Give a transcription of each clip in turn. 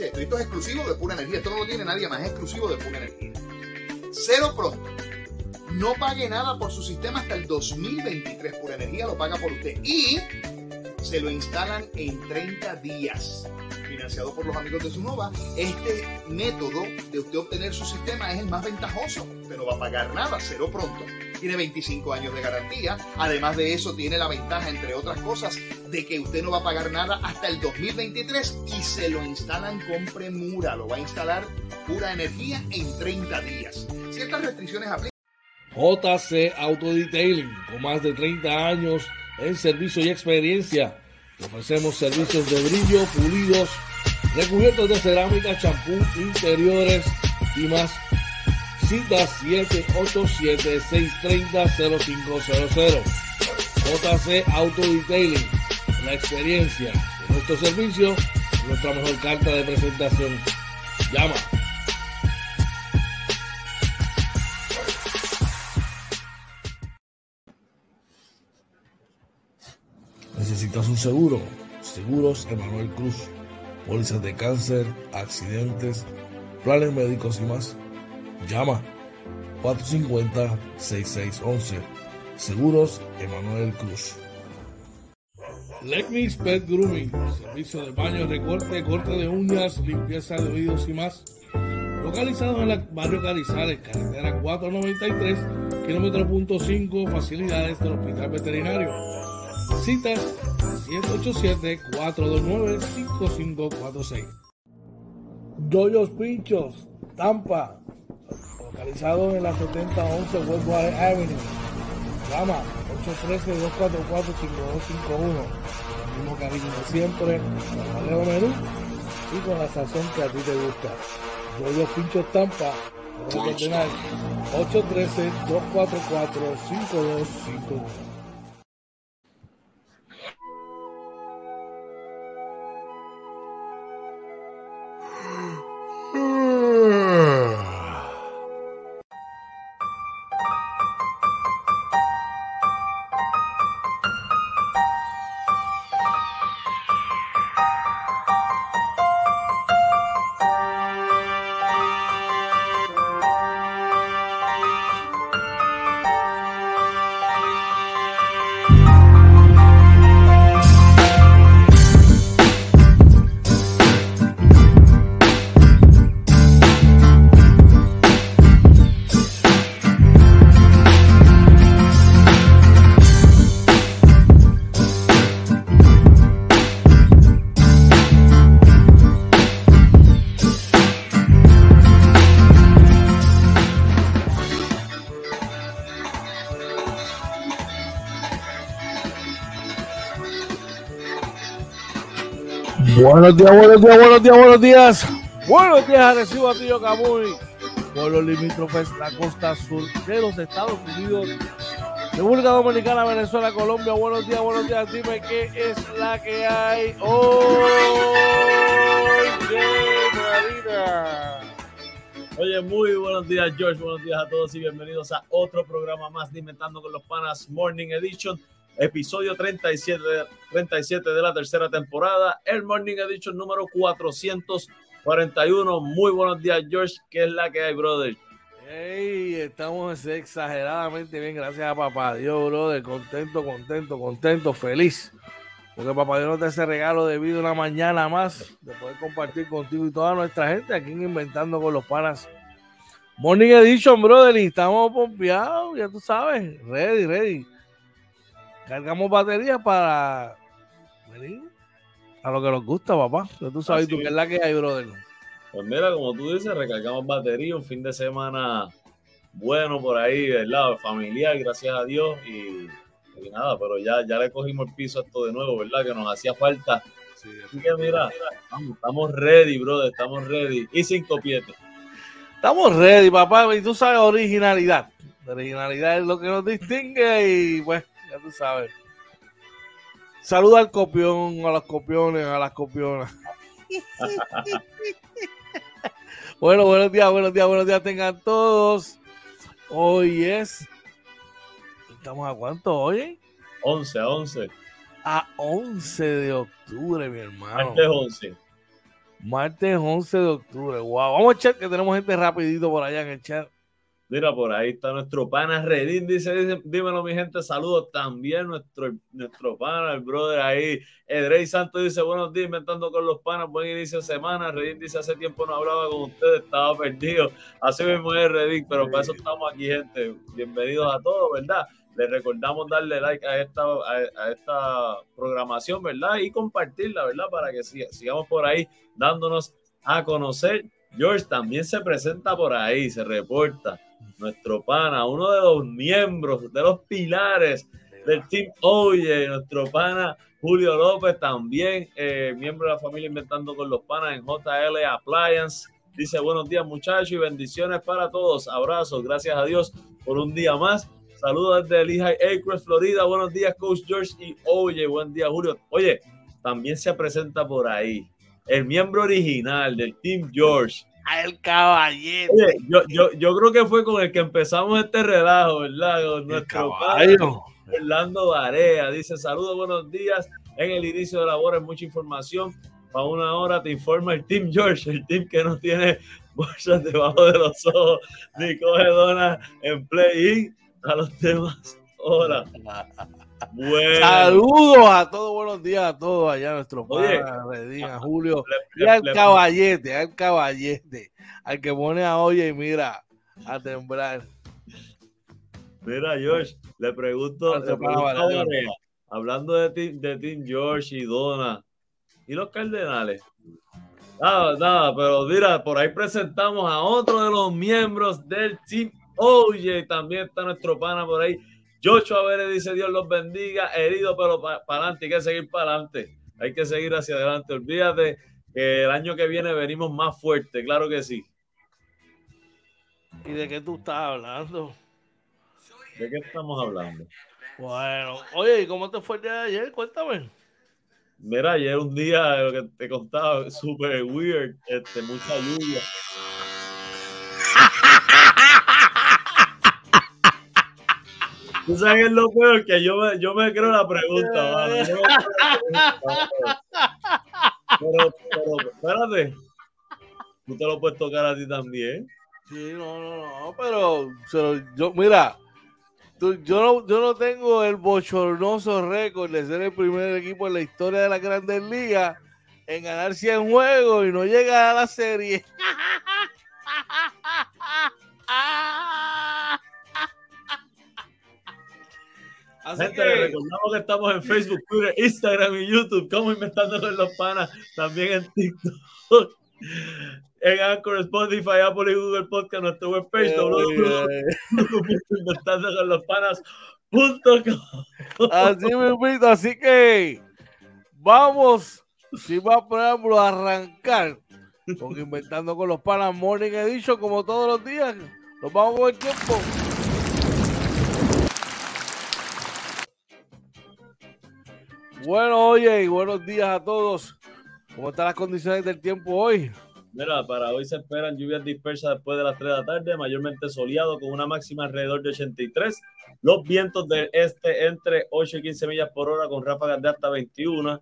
esto, esto es exclusivo de Pura Energía, esto no lo tiene nadie más, es exclusivo de Pura Energía. Cero pronto. No pague nada por su sistema hasta el 2023. Pura Energía lo paga por usted. Y se lo instalan en 30 días. Financiado por los amigos de Sunova, este método de usted obtener su sistema es el más ventajoso. No va a pagar nada, cero pronto. Tiene 25 años de garantía. Además de eso, tiene la ventaja, entre otras cosas, de que usted no va a pagar nada hasta el 2023 y se lo instalan con premura. Lo va a instalar pura energía en 30 días. Ciertas restricciones aplican. JC Auto Detailing, con más de 30 años en servicio y experiencia. Ofrecemos servicios de brillo, pulidos, recubiertos de cerámica, champú, interiores y más. Cita 787-630-0500. JC Auto Detailing, la experiencia de nuestro servicio, nuestra mejor carta de presentación. Llama ¿Necesitas un seguro? Seguros Emanuel Cruz. Pólizas de cáncer, accidentes, planes médicos y más. Llama 450-6611. Seguros Emanuel Cruz. Lecnis Pet Grooming. Servicio de baño, recorte, corte de uñas, limpieza de oídos y más. Localizado en el barrio Carizales, carretera 493, kilómetro punto 5, facilidades del Hospital Veterinario. Citas 787-429-5546. Doyos Pinchos, Tampa, localizado en la 7011 Westwater Avenue. Llama 813-244-5251. El mismo cariño de siempre, con Alejo Menú y con la sazón que a ti te gusta. Doyos Pinchos Tampa, 813-244-5251. Buenos días, buenos días, buenos días, buenos días. Buenos días, recibo a Tío Camuy. Pueblo limítrofes, la costa sur de los Estados Unidos, República Dominicana, Venezuela, Colombia. Buenos días, buenos días. Dime qué es la que hay hoy. Marina. Oye, muy buenos días, George. Buenos días a todos y bienvenidos a otro programa más de Inventando con los Panas Morning Edition episodio 37, 37 de la tercera temporada, el Morning Edition número 441. Muy buenos días, George. ¿Qué es la que hay, brother? Hey, estamos exageradamente bien, gracias a papá Dios, brother. Contento, contento, contento, feliz. Porque papá Dios nos da ese regalo de vida una mañana más de poder compartir contigo y toda nuestra gente aquí en Inventando con los Panas. Morning Edition, brother, y estamos pompeados, ya tú sabes, ready, ready cargamos batería para venir a lo que nos gusta, papá. Tú sabes tú qué es la que hay, brother. Pues mira, como tú dices, recargamos batería, un fin de semana bueno por ahí, ¿verdad? Familiar, gracias a Dios. Y, nada, pero ya, ya le cogimos el piso a esto de nuevo, ¿verdad? Que nos hacía falta. Sí, Así que mira, estamos, ready, brother, estamos ready. Y sin copiete. Estamos ready, papá. Y tú sabes originalidad. originalidad es lo que nos distingue y pues ya tú sabes. Saluda al copión, a las copiones, a las copionas. bueno, buenos días, buenos días, buenos días tengan todos. Hoy es. ¿Estamos a cuánto hoy? 11, a 11. A 11 de octubre, mi hermano. Martes 11. Martes 11 de octubre. Wow. Vamos a echar que tenemos gente rapidito por allá en el chat. Mira, por ahí está nuestro pana Redín, dice, dice, dímelo mi gente, saludos también nuestro, nuestro pana, el brother ahí, Edrey Santos dice, buenos días, inventando con los panas, buen inicio de semana, Redín dice, hace tiempo no hablaba con ustedes, estaba perdido, así mismo es Redín, pero para eso estamos aquí gente, bienvenidos a todos, ¿verdad? Les recordamos darle like a esta, a, esta programación, ¿verdad? Y compartirla, ¿verdad? Para que sigamos por ahí dándonos a conocer. George también se presenta por ahí, se reporta nuestro pana, uno de los miembros, de los pilares del Team Oye, nuestro pana Julio López, también eh, miembro de la familia Inventando con los Panas en JL Appliance. Dice buenos días muchachos y bendiciones para todos. Abrazos, gracias a Dios por un día más. Saludos desde Lehigh Acres, Florida. Buenos días, Coach George y Oye. Buen día, Julio. Oye, también se presenta por ahí el miembro original del Team George, el caballero. yo, yo, yo, creo que fue con el que empezamos este relajo, ¿verdad? Con nuestro padre, Orlando Varea. Dice: Saludos, buenos días. En el inicio de labores, mucha información. Para una hora te informa el Team George, el team que no tiene bolsas debajo de los ojos ni coge donas en play-in a los temas. Saludos a todos, buenos días a todos allá, nuestro padre, a Julio, y al caballete, al caballete, al que pone a oye y mira a temblar. Mira, George, le pregunto, hablando de Team, de George y Donna, ¿y los Cardenales? Nada, nada, pero mira, por ahí presentamos a otro de los miembros del Team Oye, también está nuestro pana por ahí, Joshua Vélez dice Dios los bendiga, herido pero para adelante, hay que seguir para adelante, hay que seguir hacia adelante. Olvídate que el año que viene venimos más fuerte, claro que sí. ¿Y de qué tú estás hablando? ¿De qué estamos hablando? Bueno, oye, ¿y cómo te fue el día de ayer? Cuéntame. Mira, ayer un día, lo que te contaba, súper weird, este, mucha lluvia. Tú sabes lo peor que yo me, yo me creo la pregunta, Pero, pero, espérate. Tú te lo puedes tocar a ti también. Sí, no, no, no, pero, yo, mira, yo, no, yo no tengo el bochornoso récord de ser el primer equipo en la historia de la Grandes Ligas en ganar 100 juegos y no llegar a la serie. Así que recordamos que estamos en Facebook, Twitter, Instagram y YouTube, como inventando con los panas, también en TikTok, en Anchor, Spotify, Apple y Google Podcast, nuestra webpage, inventando con los panas.com. Así me invito, así que vamos, si va preámbulo, a arrancar con Inventando con los Panas Morning Edition, como todos los días. Nos vamos con el tiempo. Bueno, oye, y buenos días a todos. ¿Cómo están las condiciones del tiempo hoy? Mira, para hoy se esperan lluvias dispersas después de las 3 de la tarde, mayormente soleado con una máxima alrededor de 83. Los vientos del este entre 8 y 15 millas por hora con ráfagas de hasta 21.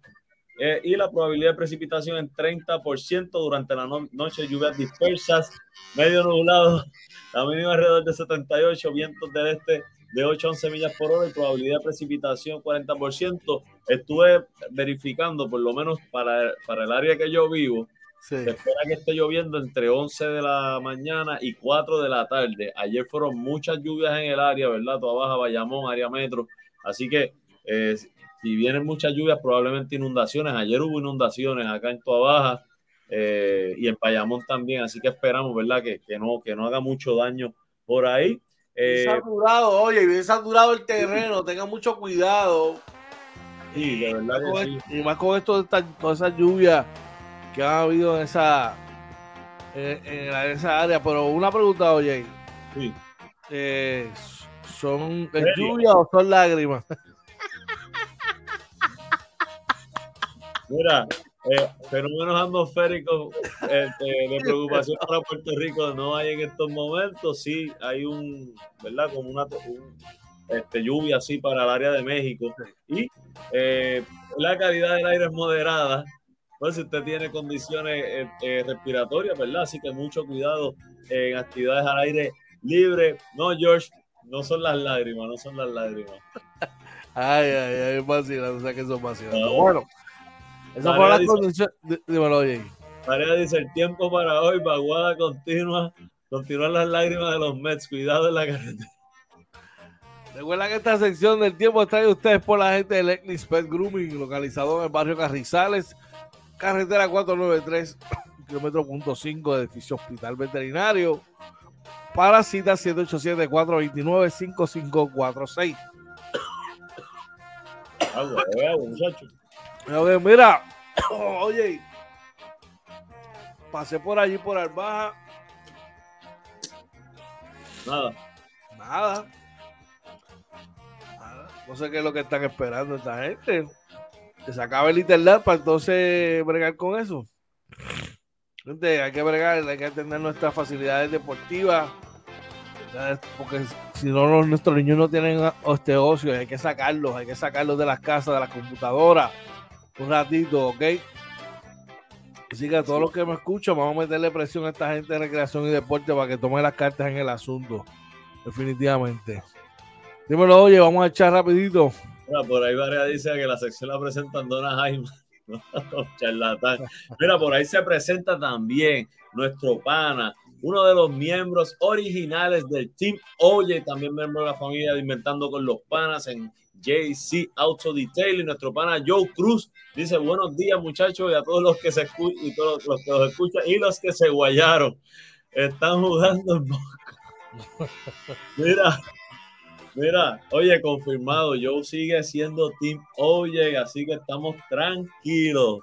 Eh, y la probabilidad de precipitación en 30% durante la noche, lluvias dispersas, medio nublado, la mínima alrededor de 78, vientos del este de 8 a 11 millas por hora y probabilidad de precipitación 40%. Estuve verificando, por lo menos para, para el área que yo vivo, se espera que esté lloviendo entre 11 de la mañana y 4 de la tarde. Ayer fueron muchas lluvias en el área, ¿verdad? Toda Baja, Bayamón, área metro. Así que eh, si vienen muchas lluvias, probablemente inundaciones. Ayer hubo inundaciones acá en Toa Baja eh, y en Bayamón también. Así que esperamos, ¿verdad? Que, que, no, que no haga mucho daño por ahí. Eh, saturado, oye, bien saturado el terreno, tenga mucho cuidado. Sí, de verdad Y más con esto, toda esa lluvia que ha habido en esa, en, esa área. Pero una pregunta, oye. Sí. Eh, ¿Son lluvia o son lágrimas? Mira, eh, fenómenos atmosféricos este, de preocupación para Puerto Rico no hay en estos momentos. Sí, hay un, ¿verdad? Como una este, lluvia así para el área de México. Y eh, la calidad del aire es moderada. pues si usted tiene condiciones eh, eh, respiratorias, ¿verdad? Así que mucho cuidado en actividades al aire libre. No, George, no son las lágrimas, no son las lágrimas. Ay, ay, ay, vacilando, o sea que son vacilando. Bueno, esa fue la condición. Dímelo, oye. María dice: el tiempo para hoy, vaguada continua, continuar las lágrimas de los Mets, cuidado en la carretera. Recuerda que esta sección del tiempo está de ustedes por la gente del Eclipse Pet Grooming, localizado en el barrio Carrizales, carretera 493, kilómetro punto 5 edificio Hospital Veterinario. Para cita 787-429-5546. Agua, agua, Mira, oye, pasé por allí por Albaja. Nada. Nada. No sé qué es lo que están esperando esta gente. Que se acabe el internet para entonces bregar con eso. Gente, hay que bregar, hay que atender nuestras facilidades deportivas. Porque si no, nuestros niños no tienen este ocio, hay que sacarlos, hay que sacarlos de las casas, de las computadoras, un ratito, ¿ok? Así que a todos los que me escuchan, vamos a meterle presión a esta gente de recreación y deporte para que tome las cartas en el asunto. Definitivamente. Dímelo, oye, vamos a echar rapidito. Mira, por ahí varias dice que la sección la presentan Dona Jaime. Charlatán. Mira, por ahí se presenta también nuestro pana, uno de los miembros originales del Team Oye, también miembro de la familia de Inventando con los Panas en JC Auto Detail y nuestro pana Joe Cruz dice buenos días muchachos y a todos los que se escuchan y todos los que los escuchan y los que se guayaron están jugando en boca. Mira, Mira, oye, confirmado, Joe sigue siendo Team Oye, así que estamos tranquilos.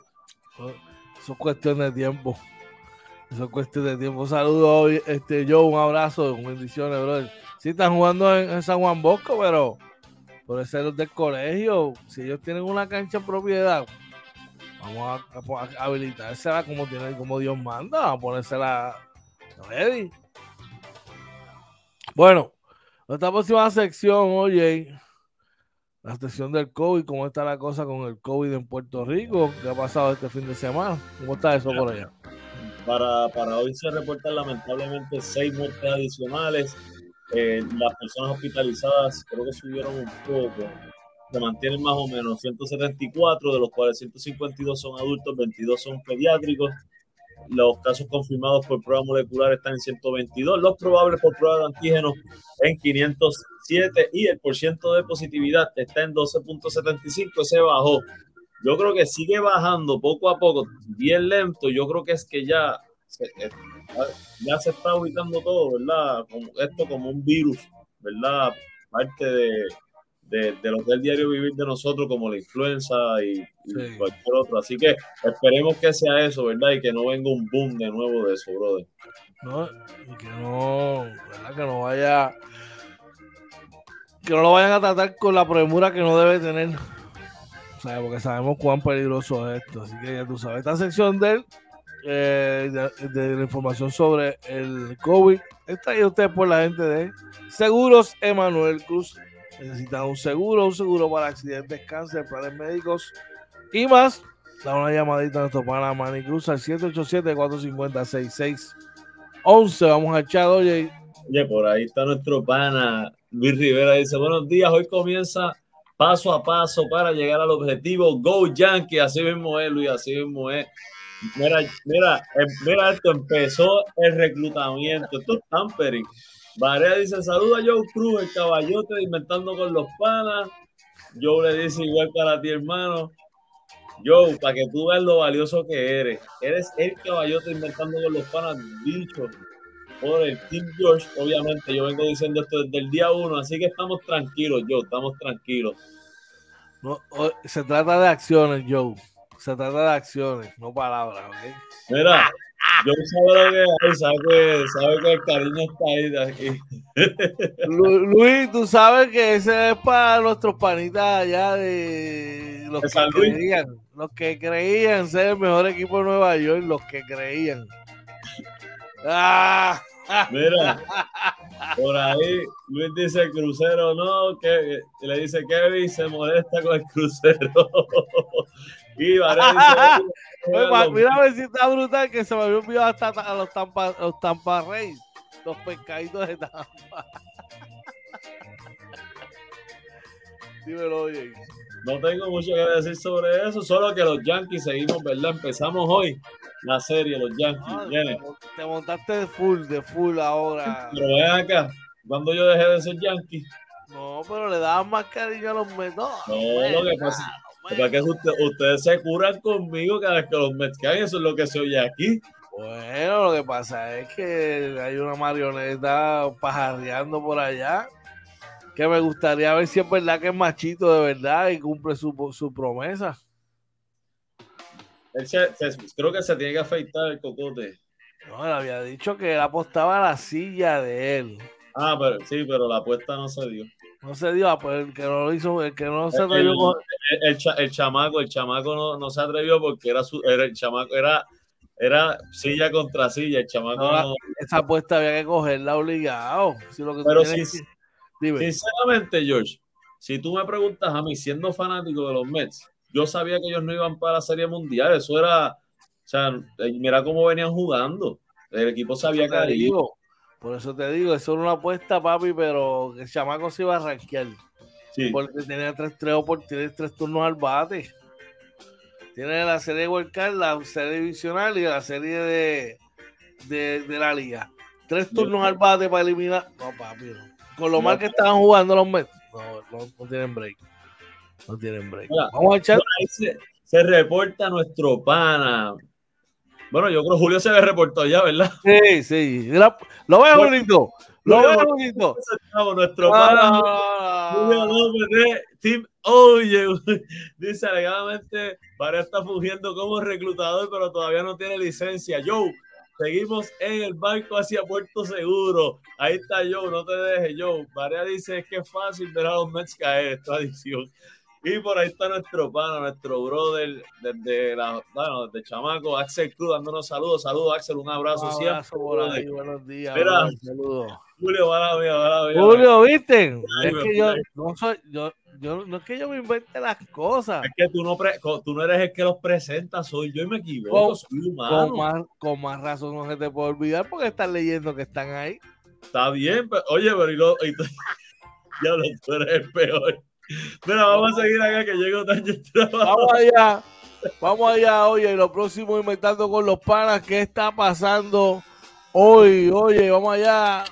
Eso es cuestión de tiempo. Eso es cuestión de tiempo. Saludos, este, Joe, un abrazo, bendiciones, brother. Sí, están jugando en, San Juan Bosco, pero por ser los del colegio, si ellos tienen una cancha en propiedad, vamos a, habilitársela como, tiene, como Dios manda, a ponérsela ready. Bueno, nuestra próxima sección, oye, la sección del COVID, cómo está la cosa con el COVID en Puerto Rico, qué ha pasado este fin de semana, cómo está eso por allá. Para, para hoy se reportan lamentablemente seis muertes adicionales. Eh, las personas hospitalizadas creo que subieron un poco, se mantienen más o menos 174, de los cuales 152 son adultos, 22 son pediátricos los casos confirmados por prueba molecular están en 122, los probables por prueba de antígenos en 507 y el porciento de positividad está en 12.75, se bajó. Yo creo que sigue bajando poco a poco, bien lento. Yo creo que es que ya eh, ya se está ubicando todo, ¿verdad? Como, esto como un virus, ¿verdad? Parte de, de, lo que es el diario vivir de nosotros, como la influenza y, cualquier otro. Así que esperemos que sea eso, ¿verdad? Y que no venga un boom de nuevo de eso, brother. No, y que no, ¿verdad? Que no vaya. Que no lo vayan a tratar con la premura que no debe tener. O sea, porque sabemos cuán peligroso es esto. Así que ya tú sabes. Esta sección de, eh, de, la información sobre el COVID está ahí usted por la gente de Seguros Emanuel Cruz necesitan un seguro, un seguro para accidentes, cáncer, planes médicos y más, da una llamadita a nuestro pana Manny Cruz al 787-450-6611. Vamos a echar, oye. Oye, por ahí está nuestro pana Luis Rivera. Dice: Buenos días, hoy comienza paso a paso para llegar al objetivo. Go Yankee, así mismo es, Luis, así mismo es. Mira, mira, em, mira esto, empezó el reclutamiento. Esto es tampering. Varea dice, saluda a Joe Cruz, el caballote Inventando con los Panas. Joe le dice igual para ti, hermano. Joe, para que tú veas lo valioso que eres. Eres el caballote inventando con los panas, dicho por el Team George. Obviamente, yo vengo diciendo esto desde el día uno, así que estamos tranquilos, Joe, estamos tranquilos. No, se trata de acciones, Joe. Se trata de acciones, no palabras, ¿ok? Mira, yo sabe lo que hay, sabe que, sabe que el cariño está ahí de aquí. Luis, tú sabes que ese es para nuestros panitas allá de los que creían, los que creían ser el mejor equipo de Nueva York, los que creían. Ah. Mira, por ahí Luis dice crucero no, que le dice Kevin se molesta con el crucero. Y mira a ver si está brutal que se me había olvidado hasta ta- a los Tampa, los Tampa Rays, los pescaditos de Tampa. Dímelo, oye. No tengo mucho que decir sobre eso, solo que los Yankees seguimos, ¿verdad? Empezamos hoy la serie, los Yankees. Ah, Viene. te montaste de full, de full ahora. Pero ven acá, cuando yo dejé de ser Yankee, No, pero le daban más cariño a los Mets. No, No, lo que pasa- no, porque es que usted- ustedes se curan conmigo cada vez que los Mets caen, eso es lo que se oye aquí. Bueno, lo que pasa es que hay una marioneta pajarreando por allá que me gustaría ver si es verdad que es machito de verdad y cumple su, su promesa. Él se- se- creo que se tiene que afeitar el cocote. No, él había dicho que él apostaba a la silla de él. Ah, pero sí, pero la apuesta no se dio. No se dio, ah, pues el que no lo hizo, el que no se atrevió El, el cha- el chamaco, el chamaco no, no se atrevió porque era su, era el chamaco, era, era silla contra silla, el chamaco No, no- esa apuesta había que cogerla obligado. Si lo que tú Pero que- Dime. Sinceramente, George, si tú me preguntas a mí, siendo fanático de los Mets, yo sabía que ellos no iban para la Serie Mundial. Eso era, o sea, eh, mira cómo venían jugando. El equipo sabía que por eso te digo, eso era una apuesta, papi, pero el chamaco se iba a rankear. sí. Porque tenía tres, tres, opor- tiene tres turnos al bate. Tiene la serie de World Cup, la serie divisional y la serie de, de, de la liga. Tres turnos al bate para eliminar. No, papi, no. Con lo No. mal que estaban jugando los Mets. No, no, no tienen break. No tienen break. Vamos a echar. Se reporta nuestro pana. Bueno, yo creo que Julio se le reportó ya, ¿verdad? Sí, sí. Lo veo Bueno, bonito. Lo veo bonito. Nuestro Ah, pana Julio. López de Team Oye. Dice alegadamente, para está fungiendo como reclutador, pero todavía no tiene licencia. Joe, seguimos en el barco hacia Puerto Seguro. Ahí está Joe, no te dejes, Joe. Varea dice es que es fácil ver a los Mets caer, es tradición. Y por ahí está nuestro pana, nuestro brother, desde la, bueno, desde Chamaco, Axel Cruz, dándonos saludos. Saludos, Axel, un abrazo, Un siempre. abrazo por ahí, buenos días. Mira. saludos. Julio, mala mía, mala mía. Julio, ¿viste? Ay, Es me que yo no soy, yo, yo, no es que yo me invente las cosas. Es que tú no, pre- tú no eres el que los presenta, soy yo y me equivoco, Con- soy humano. Con más, con más razón no se te puede olvidar porque estás leyendo que están ahí. Está bien, pero oye, pero y lo, y tú- ya lo tú eres el peor. Mira, vamos a seguir acá que el trabajo. Vamos allá, vamos allá, oye, lo próximo inventando con los panas, ¿qué está pasando hoy? Oye, vamos allá.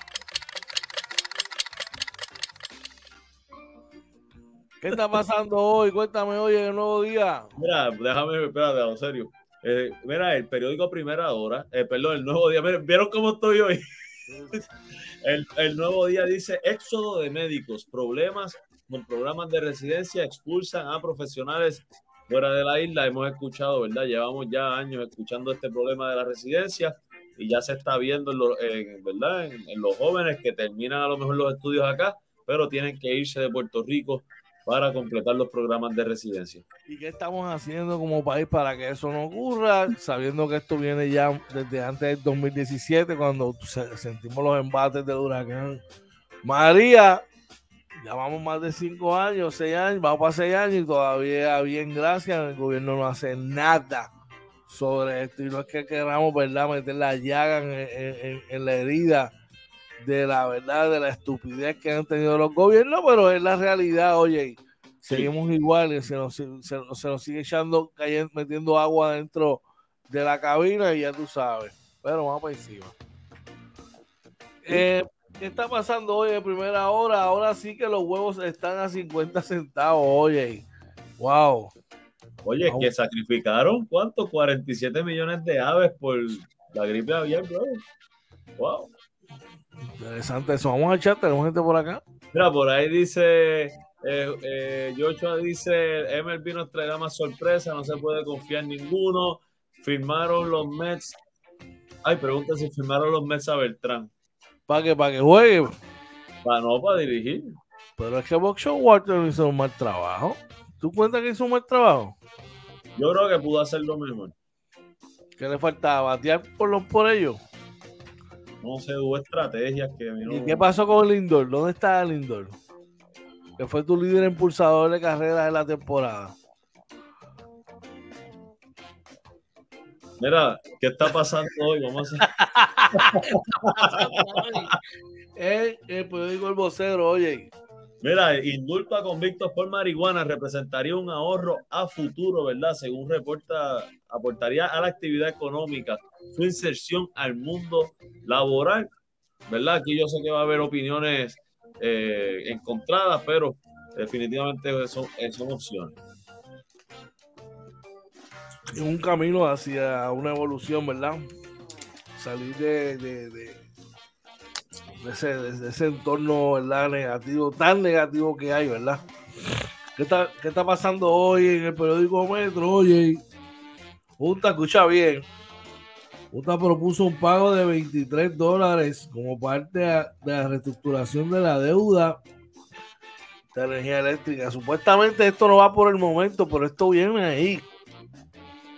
¿Qué está pasando hoy? Cuéntame, oye, el nuevo día. Mira, déjame, espérate, en serio. Eh, mira, el periódico Primera Hora, eh, perdón, el nuevo día. Miren, ¿vieron cómo estoy hoy? El, el nuevo día dice éxodo de médicos, problemas con programas de residencia, expulsan a profesionales fuera de la isla. Hemos escuchado, ¿verdad? Llevamos ya años escuchando este problema de la residencia y ya se está viendo, en lo- en, ¿verdad? En, en los jóvenes que terminan a lo mejor los estudios acá, pero tienen que irse de Puerto Rico para completar los programas de residencia. ¿Y qué estamos haciendo como país para que eso no ocurra? Sabiendo que esto viene ya desde antes del 2017, cuando se- sentimos los embates del huracán María. Llevamos más de cinco años, seis años, vamos para seis años y todavía, bien, gracias, el gobierno no hace nada sobre esto. Y no es que queramos, ¿verdad?, meter la llaga en, en- en- en la herida de la verdad, de la estupidez que han tenido los gobiernos, pero es la realidad, oye, seguimos igual y se nos, se, se nos sigue echando, cayendo, metiendo agua dentro de la cabina y ya tú sabes. Pero vamos para encima. Eh, ¿Qué está pasando hoy en primera hora? Ahora sí que los huevos están a 50 centavos, oye. Wow. Oye, Wow. que sacrificaron, ¿cuánto? 47 millones de aves por la gripe aviar, bro. Wow. Interesante eso. Vamos a echar, tenemos gente por acá. Mira, por ahí dice, eh, eh, Joshua dice, MLB nos traerá más sorpresa, no se puede confiar en ninguno. Firmaron los Mets. Ay, pregunta si firmaron los Mets a Beltrán. Para que, para que juegue. Para no, para dirigir. Pero es que Box Walter no hizo un mal trabajo. ¿Tú cuentas que hizo un mal trabajo? Yo creo que pudo hacerlo mejor. ¿Qué le faltaba? ¿Batear por, los, por ellos? No sé, hubo estrategias que... no- ¿Y qué pasó con Lindor? ¿Dónde está Lindor? Que fue tu líder impulsador de carreras de la temporada. Mira, ¿qué está pasando hoy? Vamos a el, el periódico El Vocero, oye. Mira, indulto a convictos por marihuana representaría un ahorro a futuro, ¿verdad? Según reporta, aportaría a la actividad económica su inserción al mundo laboral, ¿verdad? Aquí yo sé que va a haber opiniones eh, encontradas, pero definitivamente son, son opciones. Es un camino hacia una evolución, ¿verdad? Salir de, de, de, ese, de ese, entorno, ¿verdad? Negativo, tan negativo que hay, ¿verdad? ¿Qué está, qué está pasando hoy en el periódico Metro? Oye, Junta, escucha bien. Junta propuso un pago de 23 dólares como parte de la reestructuración de la deuda de energía eléctrica. Supuestamente esto no va por el momento, pero esto viene ahí.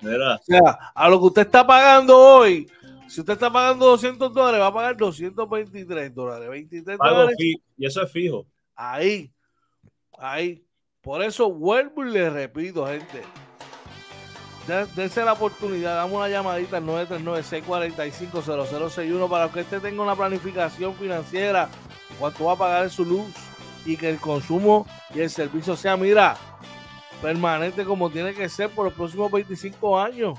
Mira. O sea, a lo que usted está pagando hoy, si usted está pagando 200 dólares, va a pagar 223 dólares. 23 Pago dólares. y eso es fijo. Ahí, ahí. Por eso vuelvo y le repito, gente. De- Dense la oportunidad, damos una llamadita al 939-645-0061 para que usted tenga una planificación financiera, cuánto va a pagar su luz y que el consumo y el servicio sea, mira, permanente como tiene que ser por los próximos 25 años.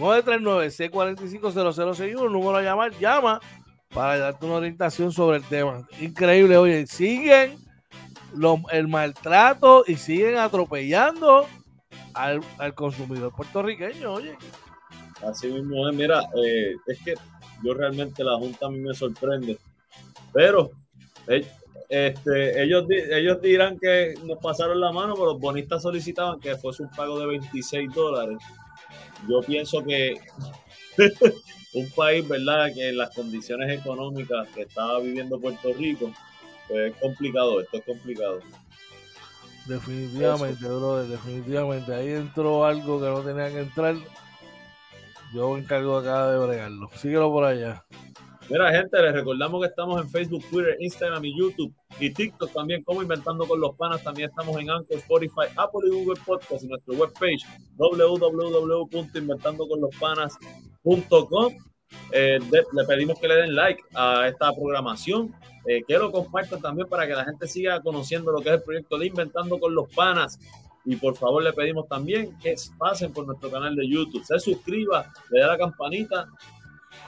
939-645-0061, número a llamar, llama para darte una orientación sobre el tema. Increíble, oye, siguen lo- el maltrato y siguen atropellando al, al consumidor puertorriqueño, oye. Así mismo es. Mira, eh, es que yo realmente la Junta a mí me sorprende. Pero eh, este, ellos, ellos dirán que nos pasaron la mano, pero los bonistas solicitaban que fuese un pago de 26 dólares. Yo pienso que un país, ¿verdad? Que en las condiciones económicas que estaba viviendo Puerto Rico, pues es complicado, esto es complicado. Definitivamente, brother, definitivamente. Ahí entró algo que no tenía que entrar. Yo me encargo acá de bregarlo. Síguelo por allá. Mira, gente, les recordamos que estamos en Facebook, Twitter, Instagram y YouTube y TikTok también, como Inventando con los Panas. También estamos en Anchor, Spotify, Apple y Google Podcast y nuestra webpage www.inventandoconlospanas.com. Eh, le pedimos que le den like a esta programación, eh, que lo compartan también para que la gente siga conociendo lo que es el proyecto de Inventando con los Panas. Y por favor le pedimos también que pasen por nuestro canal de YouTube, se suscriba, le dé a la campanita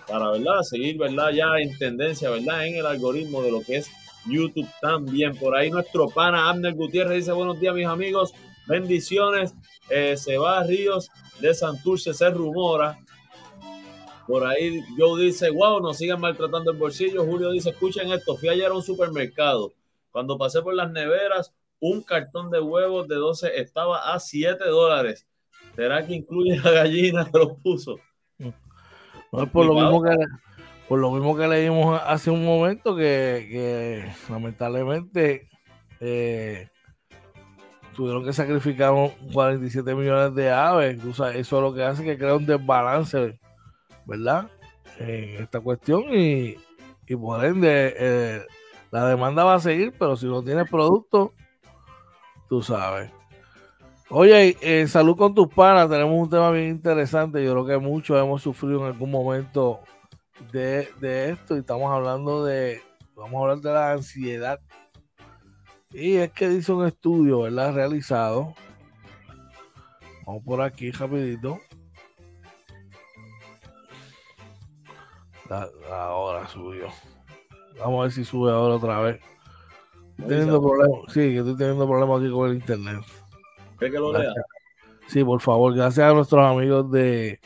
para verdad seguir verdad ya en tendencia verdad en el algoritmo de lo que es YouTube también. Por ahí nuestro pana Abner Gutiérrez dice buenos días mis amigos. Bendiciones se va a Ríos de Santurce se rumora. Por ahí Joe dice wow nos siguen maltratando el bolsillo. Julio dice escuchen esto fui ayer a un supermercado. Cuando pasé por las neveras un cartón de huevos de 12 estaba a 7 dólares. Será que incluye la gallina que lo puso No es por lo mismo que por lo mismo que leímos hace un momento que, que lamentablemente eh, tuvieron que sacrificar un 47 millones de aves. Tú sabes, eso es lo que hace que crea un desbalance, ¿verdad? En esta cuestión y, y por ende eh, la demanda va a seguir, pero si no tienes producto, tú sabes. Oye, salud con tus panas. Tenemos un tema bien interesante. Yo creo que muchos hemos sufrido en algún momento de, de esto y estamos hablando de, vamos a hablar de la ansiedad. Y es que dice un estudio, ¿verdad? Realizado. Vamos por aquí rapidito. Ahora subió. Vamos a ver si sube ahora otra vez. Estoy teniendo problemas. Sí, que estoy teniendo problemas aquí con el internet. ¿Cree que lo lea? Sí, por favor, gracias a nuestros amigos de,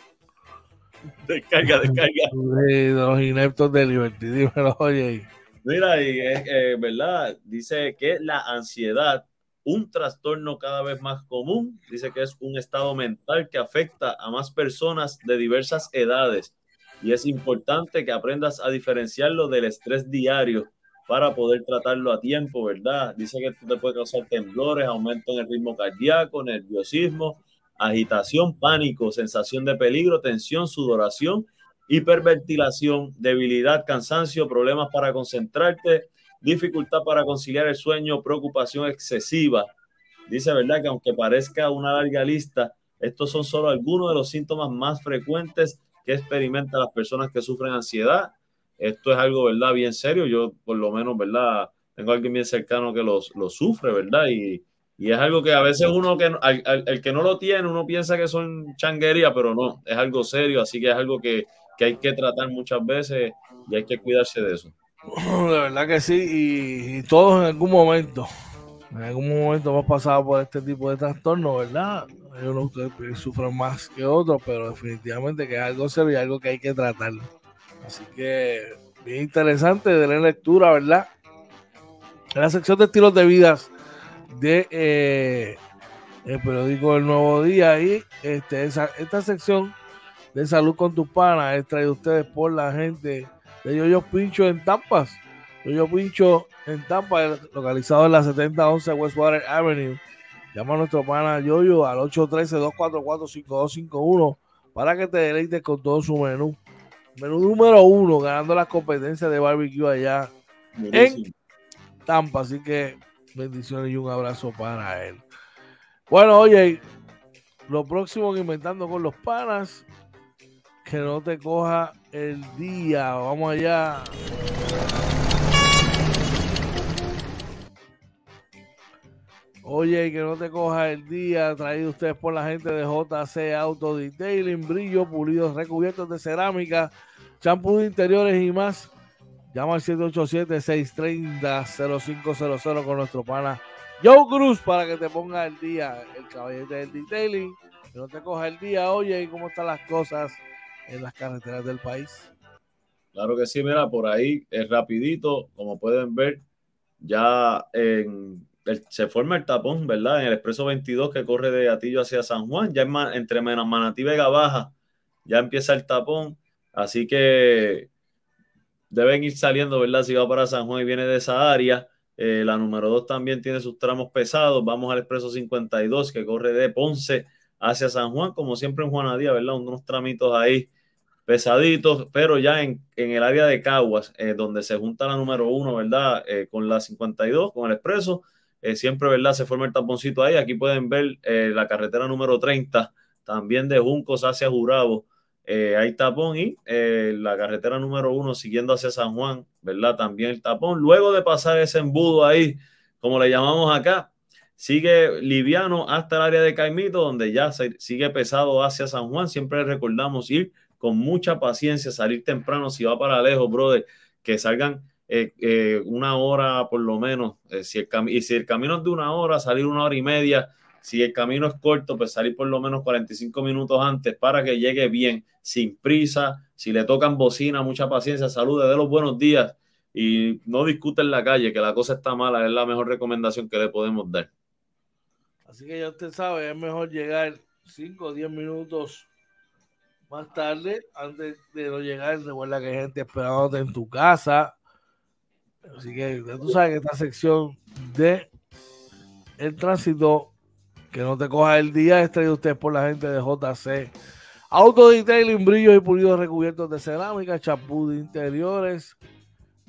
Descarga, descarga. de, de los ineptos de Liberty. Dímelo, oye. Mira, y es eh, verdad, dice que la ansiedad, un trastorno cada vez más común, dice que es un estado mental que afecta a más personas de diversas edades y es importante que aprendas a diferenciarlo del estrés diario para poder tratarlo a tiempo, ¿verdad? Dice que esto te puede causar temblores, aumento en el ritmo cardíaco, nerviosismo, agitación, pánico, sensación de peligro, tensión, sudoración hiperventilación, debilidad, cansancio, problemas para concentrarte, dificultad para conciliar el sueño, preocupación excesiva. Dice, ¿verdad? Que aunque parezca una larga lista, Estos son solo algunos de los síntomas más frecuentes que experimentan las personas que sufren ansiedad. Esto es algo, ¿verdad? Bien serio. Yo, por lo menos, ¿verdad? Tengo a alguien bien cercano que lo, sufre, ¿verdad? Y, y, es algo que a veces uno, que el que no lo tiene, uno piensa que son changuerías, pero no, es algo serio. Así que es algo que, que hay que tratar muchas veces y hay que cuidarse de eso. De verdad que sí, y, todos en algún momento, en algún momento hemos pasado por este tipo de trastorno, ¿verdad? Yo no ustedes sufren más que otros, pero definitivamente que es algo serio y algo que hay que tratar. Así que bien interesante de la lectura, ¿verdad? En la sección de estilos de vidas de eh, el periódico El Nuevo Día y este, esta sección de salud con tu pana es traída ustedes por la gente de Yoyo Pincho en Tampas. Yoyo Pincho en Tampa, localizado en la 7011 Westwater Avenue. Llama a nuestro pana Yoyo al 813-244-5251 para que te deleites con todo su menú. Menú número uno, ganando las competencias de barbecue allá en Tampa. Así que bendiciones y un abrazo para él. Bueno, oye, lo próximo que inventando con los panas, que no te coja el día. Vamos allá. Oye, que no te coja el día, traído ustedes por la gente de JC Auto Detailing, brillo, pulidos, recubiertos de cerámica, champú de interiores y más. Llama al 787-630-0500 con nuestro pana Joe Cruz para que te ponga el día, el caballete del detailing. Que no te coja el día, oye, ¿y cómo están las cosas? en las carreteras del país. Claro que sí, mira, por ahí es rapidito, como pueden ver, ya se forma el tapón, ¿verdad? En el expreso 22 que corre de Atillo hacia San Juan, ya entre Manatí y Vega Baja, ya empieza el tapón, así que deben ir saliendo, ¿verdad? Si va para San Juan y viene de esa área. Eh, la número 2 también tiene sus tramos pesados. Vamos al expreso 52 que corre de Ponce hacia San Juan, como siempre en Juanadía, ¿verdad? Unos tramitos ahí pesaditos, pero ya en, el área de Caguas, eh, donde se junta la número uno, ¿verdad? Eh, con la 52, con el expreso, eh, siempre, ¿verdad? Se forma el taponcito ahí. Aquí pueden ver la carretera número 30, también de Juncos hacia Jurabo. hay tapón y la carretera número uno siguiendo hacia San Juan, ¿verdad? También el tapón. Luego de pasar ese embudo ahí, como le llamamos acá, sigue liviano hasta el área de Caimito, donde ya sigue pesado hacia San Juan. Siempre recordamos ir con mucha paciencia, salir temprano, si va para lejos, brother, que salgan eh, eh, una hora por lo menos, eh, si el y si el camino es de una hora, salir una hora y media, si el camino es corto, pues salir por lo menos 45 minutos antes para que llegue bien, sin prisa, si le tocan bocina, mucha paciencia, salude, de los buenos días y no discute en la calle, que la cosa está mala, es la mejor recomendación que le podemos dar. Así que ya usted sabe, es mejor llegar 5 o 10 minutos más tarde, antes de no llegar, recuerda que hay gente esperándote en tu casa. Así que tú sabes que esta sección de el tránsito, que no te coja el día, es traído usted por la gente de JC. Auto detailing, brillos y pulidos recubiertos de cerámica, chapú de interiores,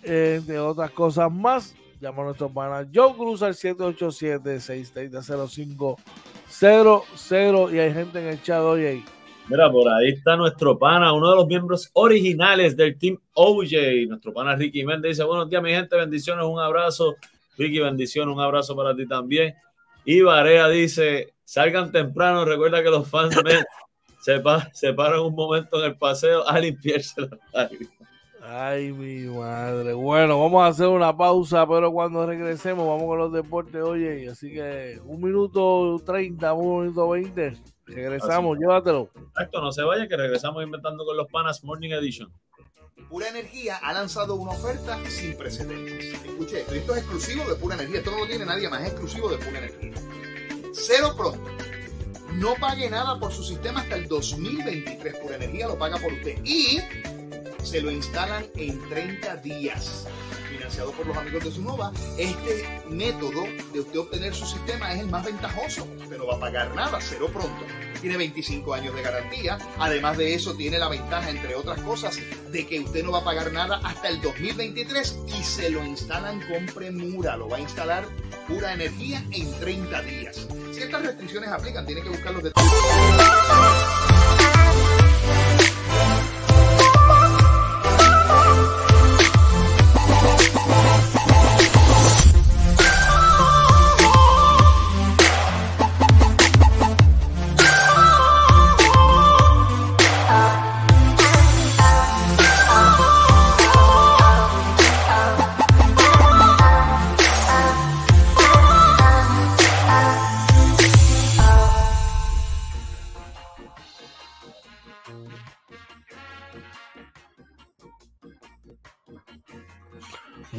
entre otras cosas más. Llama a nuestro pana Joe Cruz al 787-630-0500 y hay gente en el chat hoy Mira, por ahí está nuestro pana, uno de los miembros originales del Team OJ, nuestro pana Ricky Méndez. Dice, buenos días, mi gente, bendiciones, un abrazo. Ricky, bendiciones, un abrazo para ti también. Y Barea dice, salgan temprano, recuerda que los fans se, se paran un momento en el paseo a limpiarse la lágrimas. Ay, mi madre. Bueno, vamos a hacer una pausa, pero cuando regresemos vamos con los deportes, oye. Así que un minuto treinta, un minuto veinte. Regresamos, llévatelo. Exacto, no se vaya, que regresamos inventando con los panas Morning Edition. Pura Energía ha lanzado una oferta sin precedentes. Escuche esto, esto es exclusivo de Pura Energía, esto no lo tiene nadie más, es exclusivo de Pura Energía. Cero pronto. No pague nada por su sistema hasta el 2023. Pura Energía lo paga por usted. Y se lo instalan en 30 días. Financiado por los amigos de Sunova, este método de usted obtener su sistema es el más ventajoso. Usted no va a pagar nada, cero pronto. Tiene 25 años de garantía. Además de eso, tiene la ventaja, entre otras cosas, de que usted no va a pagar nada hasta el 2023 y se lo instalan con premura. Lo va a instalar pura energía en 30 días Ciertas restricciones aplican, tiene que buscar los.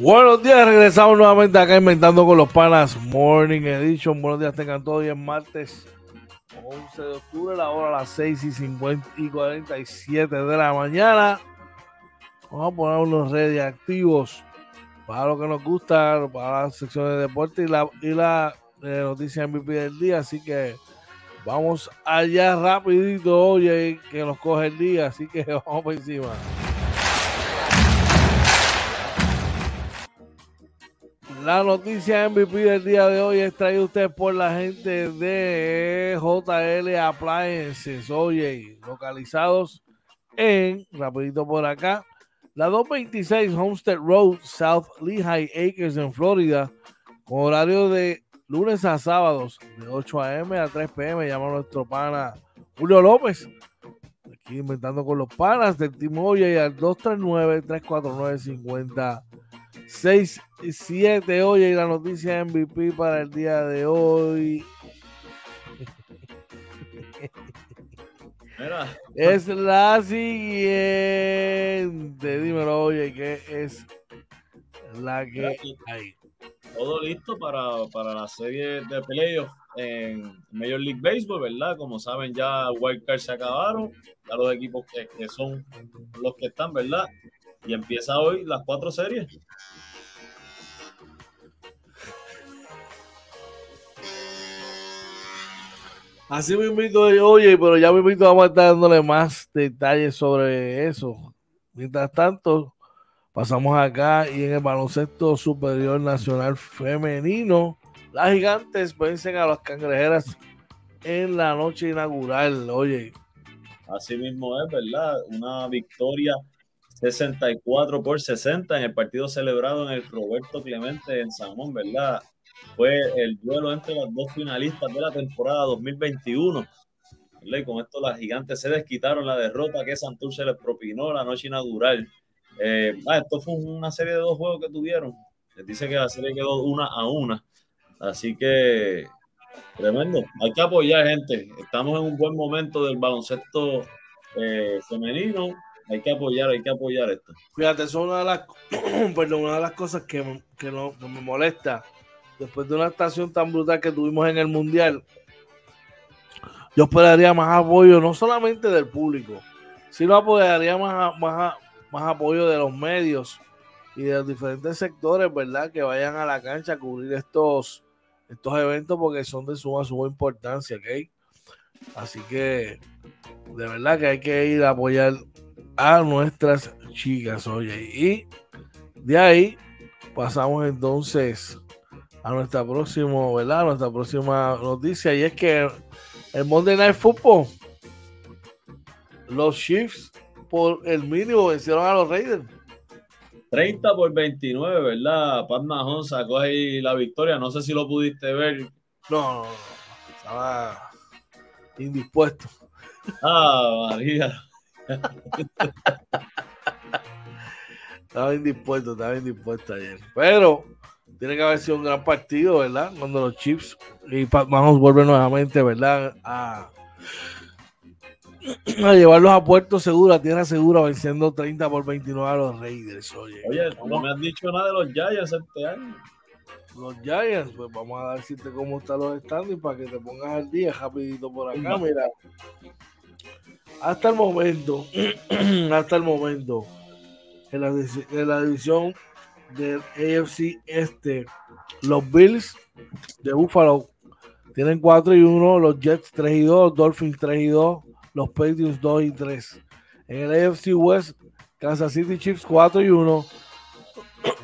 Buenos días, regresamos nuevamente acá inventando con los panas Morning Edition. Buenos días, tengan todos hoy es martes 11 de octubre, la hora a las 6 y, 50 y 47 de la mañana. Vamos a poner unos redes activos para lo que nos gusta, para la sección de deporte y la, y la eh, noticia MVP del día. Así que vamos allá rapidito, oye, que nos coge el día. Así que vamos por encima. La noticia MVP del día de hoy es traída usted por la gente de JL Appliances, oye, localizados en, rapidito por acá, la 226 Homestead Road, South Lehigh Acres en Florida, con horario de lunes a sábados, de 8 a.m. a 3 p.m. Llama nuestro pana Julio López, aquí inventando con los panas del Team Oye al 239-349-50. 6 y 7. Oye, y la noticia MVP para el día de hoy. Mira, Es la siguiente. Dímelo, oye, que es la que hay. todo listo para, para la serie de playoffs en Major League Baseball, ¿verdad? Como saben, ya Wildcard se acabaron, ya los equipos que, que son los que están, ¿verdad? Y empieza hoy las cuatro series. Así me invito, oye, pero ya me invito vamos a estar dándole más detalles sobre eso. Mientras tanto, pasamos acá y en el baloncesto superior nacional femenino, las gigantes vencen a las cangrejeras en la noche inaugural. Oye, Así mismo es, ¿verdad? Una victoria 64 por 60 en el partido celebrado en el Roberto Clemente en San Juan, ¿verdad? Fue el duelo entre las dos finalistas de la temporada 2021. ¿verdad? Y con esto las gigantes se desquitaron la derrota que Santurce les propinó la noche inaugural. Eh, ah, esto fue una serie de dos juegos que tuvieron. Les dice que la serie quedó una a una. Así que tremendo. Hay que apoyar, gente. Estamos en un buen momento del baloncesto eh, femenino. Hay que apoyar, hay que apoyar esto. fíjate, eso es una de las, perdón, una de las cosas que, que, no, que me molesta. Después de una estación tan brutal que tuvimos en el Mundial, yo esperaría más apoyo, no solamente del público, sino apoyaría más, más, más apoyo de los medios y de los diferentes sectores, ¿verdad? Que vayan a la cancha a cubrir estos, estos eventos porque son de suma, suma importancia, ¿ok? Así que de verdad que hay que ir a apoyar a nuestras chicas, oye. Y de ahí pasamos entonces a nuestra próxima, ¿verdad? A nuestra próxima noticia y es que el Monday Night Football, los Chiefs por el mínimo vencieron a los Raiders. 30 por 29, ¿verdad? Pat Mahomes sacó ahí la victoria. No sé si lo pudiste ver. No, no, no, estaba indispuesto. Ah, María. Estaba indispuesto, estaba indispuesto ayer. Pero tiene que haber sido un gran partido, ¿verdad? Cuando los Chiefs y Pat Mahomes vuelven nuevamente, ¿verdad? A, a llevarlos a puerto seguro, a tierra segura, venciendo 30 por 29 a los Raiders. Oye, Oye, no me has dicho nada de los Giants este año. los Giants, pues vamos a decirte cómo están los standings para que te pongas al día rapidito por acá. Mira, hasta el momento, hasta el momento, en la, divi- en la división del AFC Este, los Bills de Buffalo tienen 4 y 1, los Jets 3 y 2, Dolphins 3 y 2, los Patriots 2 y 3. En el AFC West, Kansas City Chiefs 4 y 1,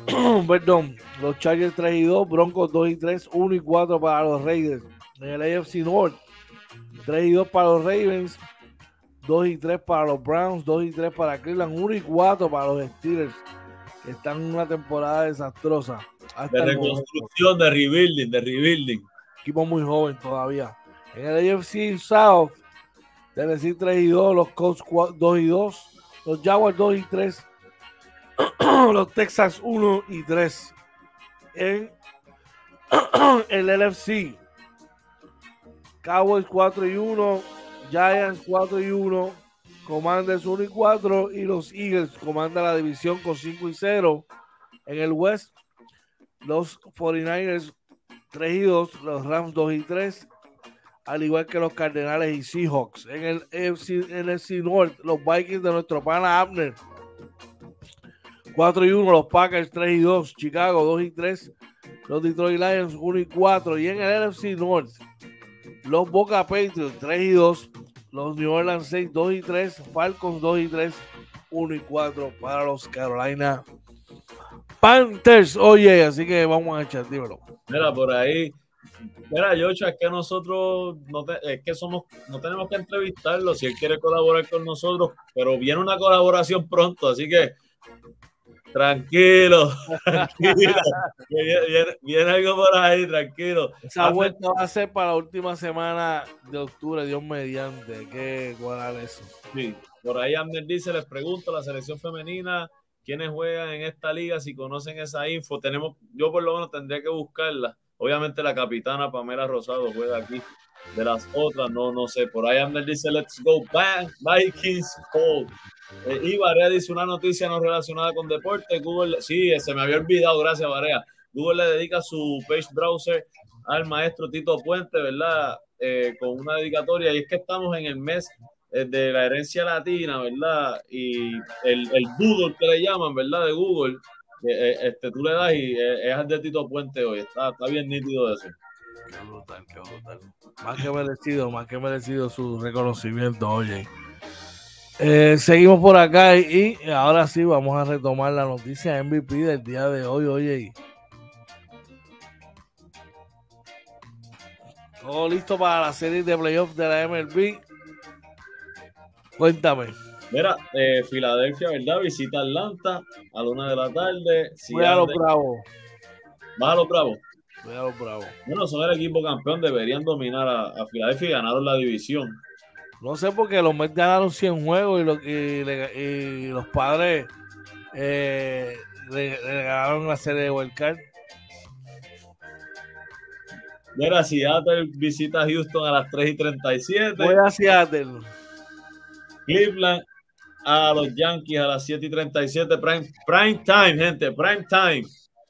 perdón, los Chargers 3 y 2, Broncos 2 y 3, 1 y 4 para los Raiders. En el AFC North, 3 y 2 para los Ravens, 2 y 3 para los Browns, 2 y 3 para Cleveland, 1 y 4 para los Steelers, están en una temporada desastrosa. de reconstrucción, de rebuilding, de rebuilding. Equipo muy joven todavía. En el AFC South, Tennessee 3 y 2, los Colts 2 y 2, los Jaguars 2 y 3, los Texas 1 y 3. En el LFC, Cowboys 4 y 1, Giants 4 y 1, Commanders 1 y 4 y los Eagles comandan la división con 5 y 0. En el West, los 49ers 3 y 2, los Rams 2 y 3, al igual que los Cardenales y Seahawks. En el NFC, North, los Vikings de nuestro pana Abner 4 y 1, los Packers 3 y 2, Chicago 2 y 3, los Detroit Lions 1 y 4. Y en el NFC North, los Boca Patriots 3 y 2, los New Orleans 6, 2 y 3, Falcons 2 y 3, 1 y 4 para los Carolina Panthers. Oye, así que vamos a echar, dímelo. Mira, por ahí. Mira, Yocho, es que nosotros no es que somos, no tenemos que entrevistarlo si él quiere colaborar con nosotros, pero viene una colaboración pronto, así que Tranquilo, tranquilo. viene, algo por ahí, tranquilo. Esa vuelta va a ser para la última semana de octubre, Dios mediante. ¿Qué cuadrar eso? Sí, por ahí Amner dice, les pregunto, la selección femenina, ¿quiénes juegan en esta liga? Si conocen esa info, tenemos, yo por lo menos tendría que buscarla. Obviamente la capitana Pamela Rosado juega aquí. De las otras, no, no sé. Por ahí Amner dice, let's go back, Vikings, hold. Eh, y Varea dice una noticia no relacionada con deporte. Google, sí, se me había olvidado, gracias Varea. Google le dedica su page browser al maestro Tito Puente, ¿verdad? Eh, con una dedicatoria. Y es que estamos en el mes eh, de la herencia latina, ¿verdad? Y el, el que le llaman, ¿verdad? De Google, este, tú le das y es de Tito Puente hoy. Está, está bien nítido eso. Qué brutal, qué brutal. Más que merecido, más que merecido su reconocimiento, oye. Eh, seguimos por acá y, ahora sí vamos a retomar la noticia MVP del día de hoy. Oye, todo listo para la serie de playoffs de la MLB. Cuéntame. Mira, eh, Filadelfia, ¿verdad? Visita Atlanta a la una de la tarde. Voy a los bravos. ¿Vas a los bravos? Los bravos. Bueno, son el equipo campeón, deberían dominar a, a Filadelfia y ganaron la división. No sé por qué los Mets ganaron 100 juegos y, los padres eh, le, ganaron la serie de Wildcard. Mira, Seattle visita a Houston a las 3 y 37. Voy a Seattle. Cleveland a los Yankees a las 7 y 37. Prime, prime time, gente, prime time.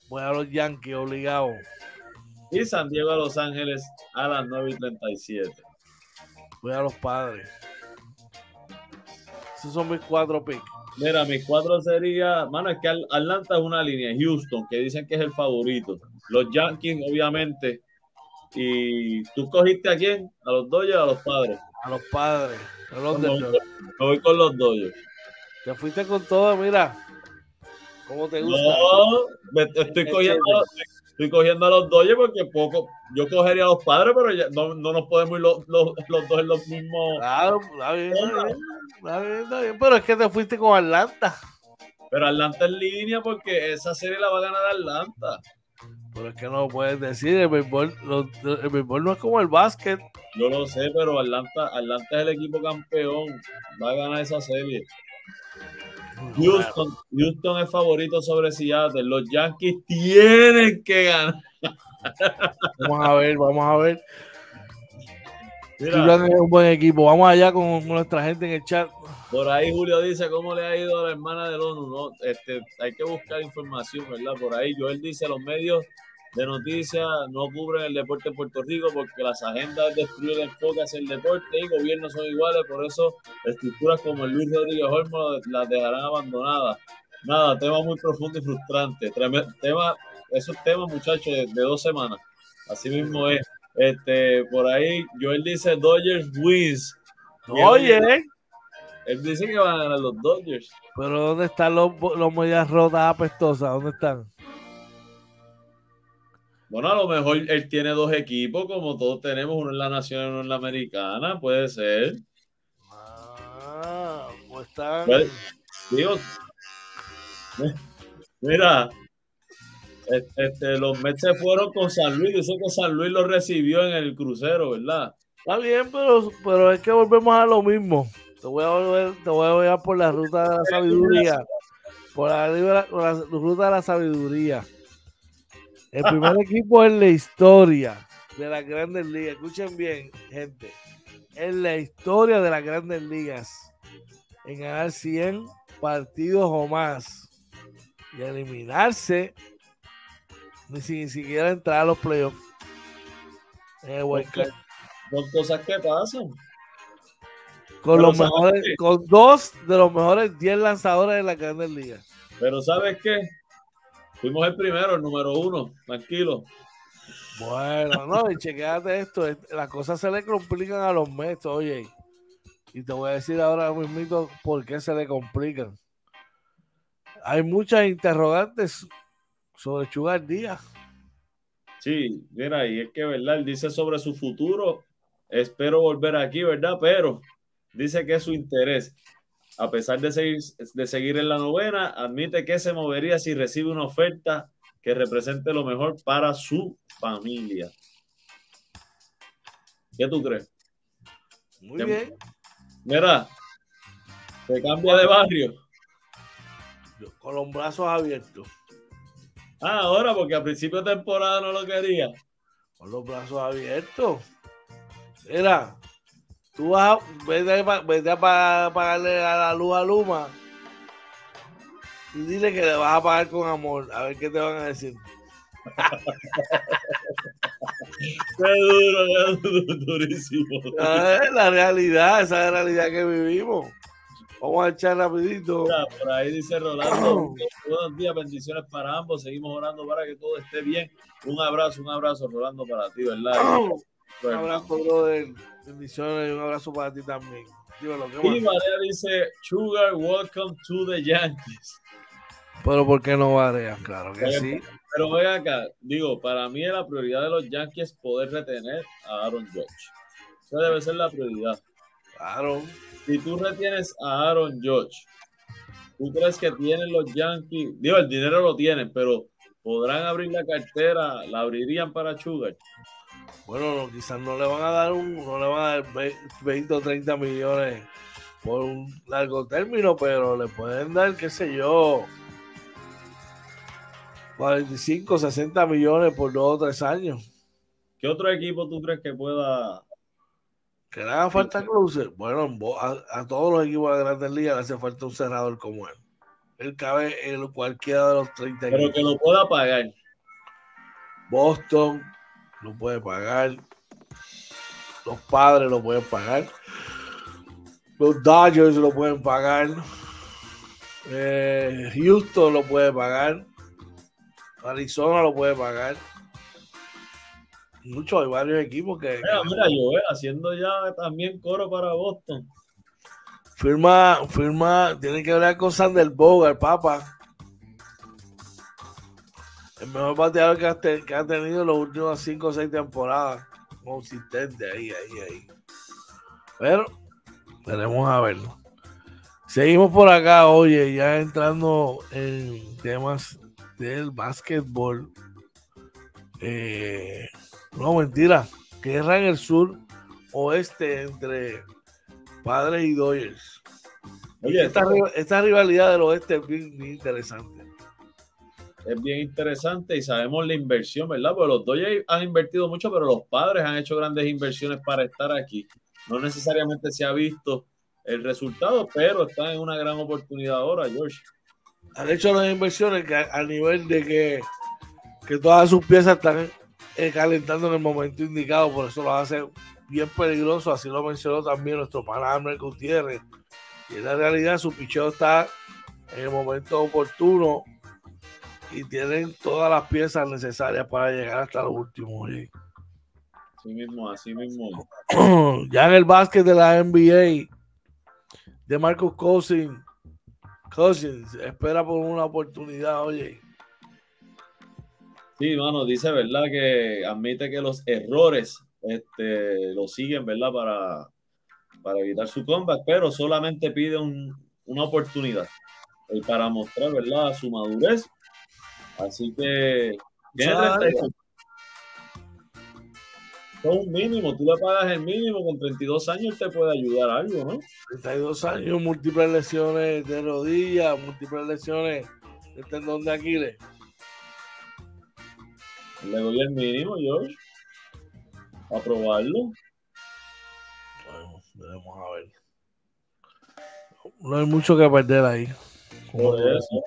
Voy a los Yankees, obligado. Y San Diego a Los Ángeles a las 9 y 37. Voy a los padres. Esos son mis cuatro picks. Mira, mis cuatro sería, mano, es que Atlanta es una línea, Houston, que dicen que es el favorito. Los Yankees, obviamente. ¿Y tú cogiste a quién? ¿A los Dodgers o a los padres? A los padres. A los me, voy, con los Dodgers. Te fuiste con todo, mira. ¿Cómo te gusta? No, me estoy cogiendo, estoy cogiendo a los Dodgers porque poco, yo cogería a los padres, pero ya no, no nos podemos ir los, los, los, dos en los mismos. Claro, está bien, está bien, está bien, pero es que te fuiste con Atlanta. Pero Atlanta en línea porque esa serie la va a ganar Atlanta. Pero es que no lo puedes decir, el béisbol, el béisbol no es como el básquet. Yo lo sé, pero Atlanta, Atlanta es el equipo campeón, va a ganar esa serie. Houston, Houston es favorito sobre Seattle. Los Yankees tienen que ganar. Vamos a ver, vamos a ver. Mira, es un buen equipo. Vamos allá con nuestra gente en el chat. Por ahí Julio dice cómo le ha ido a la hermana del ONU. ¿no? Este, hay que buscar información, ¿verdad? Por ahí Joel dice los medios de noticias no cubren el deporte en Puerto Rico porque las agendas destruyen el enfoque hacia el deporte y gobiernos son iguales, por eso estructuras como el Luis Rodríguez Olmo las dejarán abandonadas. Nada, tema muy profundo y frustrante. tema, esos temas, muchachos, de, dos semanas. Así mismo es. Este, por ahí, Joel dice Dodgers wins. Oye, él dice que van a ganar los Dodgers. Pero ¿dónde están los, los medias rotas apestosas? ¿Dónde están? Bueno, a lo mejor él tiene dos equipos, como todos tenemos, uno en la nacional y uno en la americana, puede ser. Ah, pues están. Pues, digo, mira, este, los Mets se fueron con San Luis, dice que San Luis lo recibió en el crucero, ¿verdad? Está bien, pero, pero es que volvemos a lo mismo. Te voy a volver, te voy a volver por la ruta de la sabiduría. Por la, por la ruta de la sabiduría. El primer equipo en la historia de las grandes ligas. Escuchen bien, gente. En la historia de las grandes ligas. En ganar 100 partidos o más. Y eliminarse. Ni, siquiera entrar a los playoffs. Son cosas que pasan. Con, los mejores, con dos de los mejores 10 lanzadores de la grandes ligas. Pero ¿sabes qué? Fuimos el primero, el número uno, tranquilo. Bueno, no, y chequéate esto, las cosas se le complican a los Mets, oye. Y te voy a decir ahora mismo por qué se le complican. Hay muchas interrogantes sobre Chugar Díaz. Sí, mira, y es que, ¿verdad? Él dice sobre su futuro, espero volver aquí, ¿verdad? Pero dice que es su interés a pesar de seguir, de seguir en la novena, admite que se movería si recibe una oferta que represente lo mejor para su familia. ¿Qué tú crees? Muy bien. Mira, se cambia de barrio. Con los brazos abiertos. Ah, ahora, porque a principio de temporada no lo quería. Con los brazos abiertos. Mira, Tú vas a, vete, a pagarle a la luz a Luma y dile que le vas a pagar con amor. A ver qué te van a decir. qué duro, qué durísimo. Es la realidad, esa es la realidad que vivimos. Vamos a echar rapidito. por ahí dice Rolando, buenos días, bendiciones para ambos. Seguimos orando para que todo esté bien. Un abrazo, un abrazo, Rolando, para ti, ¿verdad? Un abrazo, brother. Bendiciones y un abrazo para ti también. Dímelo, ¿qué y Varea dice, Sugar, welcome to the Yankees. Pero ¿por qué no Varea? Claro que sí. Pero venga acá, digo, para mí la prioridad de los Yankees es poder retener a Aaron Judge. Esa debe ser la prioridad. Claro. Si tú retienes a Aaron Judge, ¿tú crees que tienen los Yankees? Digo, el dinero lo tienen, pero ¿podrán abrir la cartera? ¿La abrirían para Sugar? Bueno, quizás no le van a dar un, no le van a dar 20 o 30 millones por un largo término, pero le pueden dar, qué sé yo, 45, 60 millones por dos o tres años. ¿Qué otro equipo tú crees que pueda? Que le haga falta cruce. Bueno, a, todos los equipos de Grandes Ligas le hace falta un cerrador como él. Él cabe en cualquiera de los 30 Pero que lo pueda pagar. Boston, lo puede pagar. Los padres lo pueden pagar. Los Dodgers lo pueden pagar. Eh, Houston lo puede pagar. Arizona lo puede pagar. Muchos, hay varios equipos que. Mira, mira, yo haciendo ya también coro para Boston. Firma, firma, tiene que hablar con Sander Bogart, papá el mejor bateador que ha, que ha tenido en las últimas 5 o 6 temporadas. Consistente ahí, ahí, ahí. Pero, veremos a verlo. Seguimos por acá, oye, ya entrando en temas del básquetbol. Eh, no, mentira. Guerra en el sur oeste entre Padres y Dodgers. Oye, esta, esta, rivalidad del oeste es bien interesante es bien interesante y sabemos la inversión, ¿verdad? Porque los Dodgers han invertido mucho, pero los padres han hecho grandes inversiones para estar aquí. No necesariamente se ha visto el resultado, pero están en una gran oportunidad ahora, George. Han hecho las inversiones que a, nivel de que, que, todas sus piezas están eh, calentando en el momento indicado, por eso lo hace bien peligroso, así lo mencionó también nuestro pana Gutiérrez. Y en la realidad su picheo está en el momento oportuno y tienen todas las piezas necesarias para llegar hasta lo último. Así mismo, así mismo. ya en el básquet de la NBA, de Marcus Cousins, Cousins espera por una oportunidad, oye. Sí, mano, dice, ¿verdad? Que admite que los errores este, lo siguen, ¿verdad? Para, para evitar su comeback, pero solamente pide una oportunidad eh, para mostrar, ¿verdad? Su madurez. Así que tiene un mínimo, tú le pagas el mínimo, con 32 años te puede ayudar algo, ¿no? 32 años, múltiples lesiones de rodillas, múltiples lesiones de tendón de Aquiles. Le doy el mínimo, George. A probarlo. Bueno, veremos a ver. No hay mucho que perder ahí. Por eso.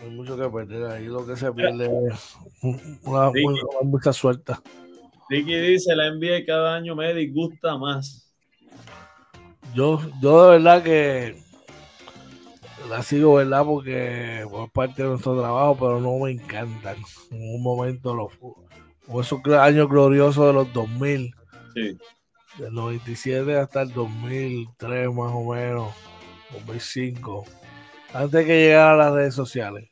No hay mucho que perder ahí. Lo que se pierde es una, mucha suerte. Ricky dice, la NBA cada año me disgusta más. Yo, yo de verdad que la sigo, ¿verdad? Porque por parte de nuestro trabajo, pero no me encantan. En un momento los o esos años gloriosos de los 2000. Sí. Del 97 hasta el 2003 más o menos, 2005. Antes que llegara a las redes sociales.